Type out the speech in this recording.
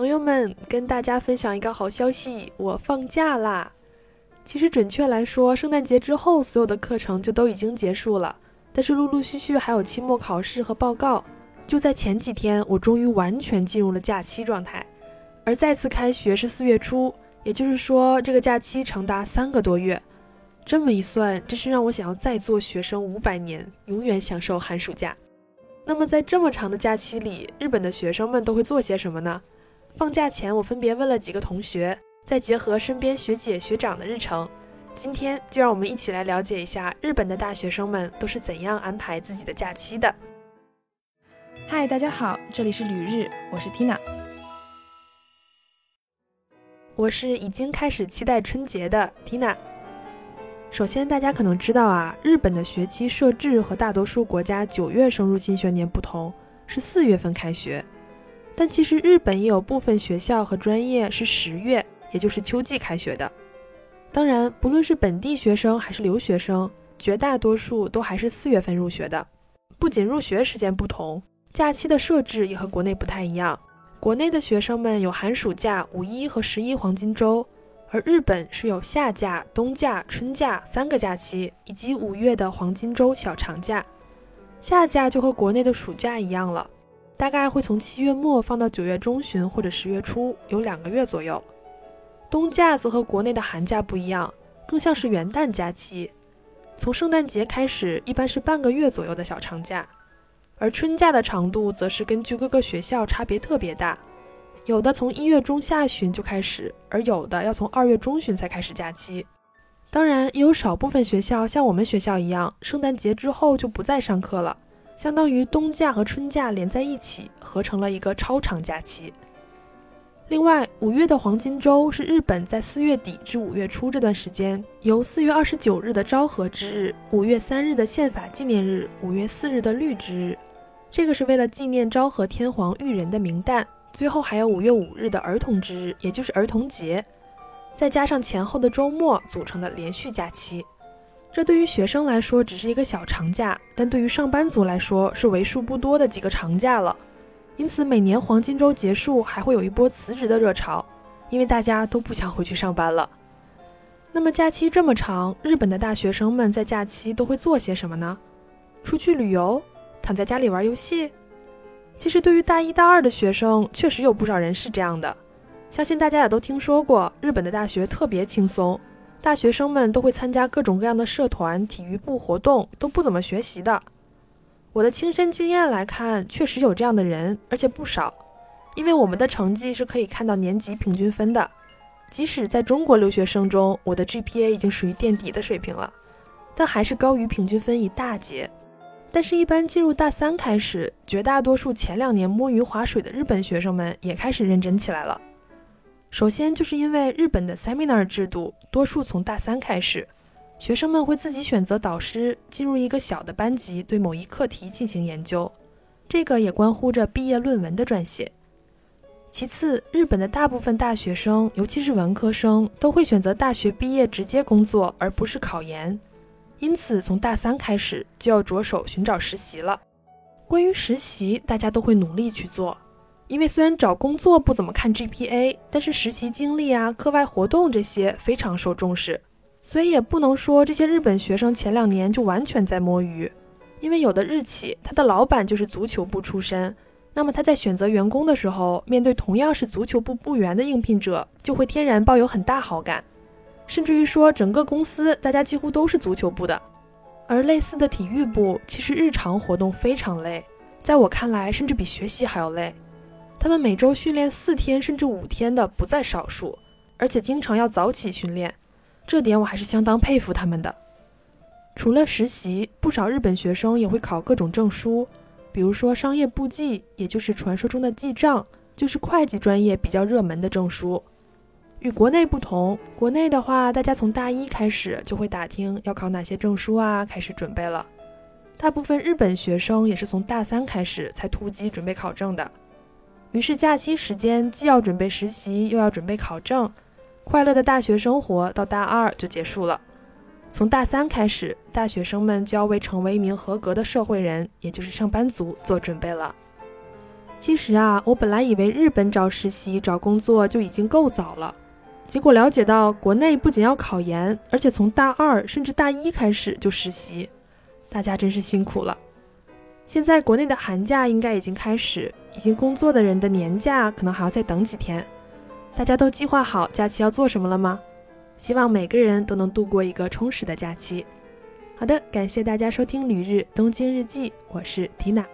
朋友们，跟大家分享一个好消息，我放假啦！其实准确来说，圣诞节之后所有的课程就都已经结束了，但是陆陆续续还有期末考试和报告。就在前几天，我终于完全进入了假期状态。而再次开学是四月初，也就是说，这个假期长达三个多月。这么一算，真是让我想要再做学生五百年，永远享受寒暑假。那么在这么长的假期里，日本的学生们都会做些什么呢？放假前，我分别问了几个同学，再结合身边学姐学长的日程，今天就让我们一起来了解一下日本的大学生们都是怎样安排自己的假期的。嗨，大家好，这里是旅日，我是 Tina。我是已经开始期待春节的 Tina。首先，大家可能知道啊，日本的学期设置和大多数国家九月升入新学年不同，是四月份开学。但其实日本也有部分学校和专业是十月，也就是秋季开学的。当然，不论是本地学生还是留学生，绝大多数都还是四月份入学的。不仅入学时间不同，假期的设置也和国内不太一样。国内的学生们有寒暑假、五一和十一黄金周，而日本是有夏假、冬假、春假三个假期，以及五月的黄金周小长假。夏假就和国内的暑假一样了，大概会从七月末放到九月中旬或者十月初，有两个月左右。冬假则和国内的寒假不一样，更像是元旦假期，从圣诞节开始，一般是半个月左右的小长假。而春假的长度则是根据各个学校差别特别大，有的从一月中下旬就开始，而有的要从二月中旬才开始假期。当然，也有少部分学校像我们学校一样，圣诞节之后就不再上课了，相当于冬假和春假连在一起，合成了一个超长假期。另外，五月的黄金周是日本在四月底至五月初这段时间，由四月二十九日的昭和之日、五月三日的宪法纪念日、五月四日的绿之日。这个是为了纪念昭和天皇裕仁的明旦，最后还有五月五日的儿童之日，也就是儿童节，再加上前后的周末组成的连续假期。这对于学生来说只是一个小长假，但对于上班族来说是为数不多的几个长假了。因此，每年黄金周结束还会有一波辞职的热潮，因为大家都不想回去上班了。那么假期这么长，日本的大学生们在假期都会做些什么呢？出去旅游？躺在家里玩游戏，其实对于大一、大二的学生，确实有不少人是这样的。相信大家也都听说过，日本的大学特别轻松，大学生们都会参加各种各样的社团、体育部活动，都不怎么学习的。我的亲身经验来看，确实有这样的人，而且不少。因为我们的成绩是可以看到年级平均分的，即使在中国留学生中，我的 GPA 已经属于垫底的水平了，但还是高于平均分一大截。但是，一般进入大三开始，绝大多数前两年摸鱼划水的日本学生们也开始认真起来了。首先，就是因为日本的 seminar 制度，多数从大三开始，学生们会自己选择导师，进入一个小的班级，对某一课题进行研究。这个也关乎着毕业论文的撰写。其次，日本的大部分大学生，尤其是文科生，都会选择大学毕业直接工作，而不是考研。因此，从大三开始就要着手寻找实习了。关于实习，大家都会努力去做，因为虽然找工作不怎么看 GPA，但是实习经历啊、课外活动这些非常受重视。所以也不能说这些日本学生前两年就完全在摸鱼，因为有的日企他的老板就是足球部出身，那么他在选择员工的时候，面对同样是足球部部员的应聘者，就会天然抱有很大好感。甚至于说，整个公司大家几乎都是足球部的，而类似的体育部其实日常活动非常累，在我看来，甚至比学习还要累。他们每周训练四天甚至五天的不在少数，而且经常要早起训练，这点我还是相当佩服他们的。除了实习，不少日本学生也会考各种证书，比如说商业簿记，也就是传说中的记账，就是会计专业比较热门的证书。与国内不同，国内的话，大家从大一开始就会打听要考哪些证书啊，开始准备了。大部分日本学生也是从大三开始才突击准备考证的。于是假期时间既要准备实习，又要准备考证，快乐的大学生活到大二就结束了。从大三开始，大学生们就要为成为一名合格的社会人，也就是上班族做准备了。其实啊，我本来以为日本找实习、找工作就已经够早了，结果了解到国内不仅要考研，而且从大二甚至大一开始就实习，大家真是辛苦了。现在国内的寒假应该已经开始，已经工作的人的年假可能还要再等几天。大家都计划好假期要做什么了吗？希望每个人都能度过一个充实的假期。好的，感谢大家收听《旅日东京日记》，我是缇娜。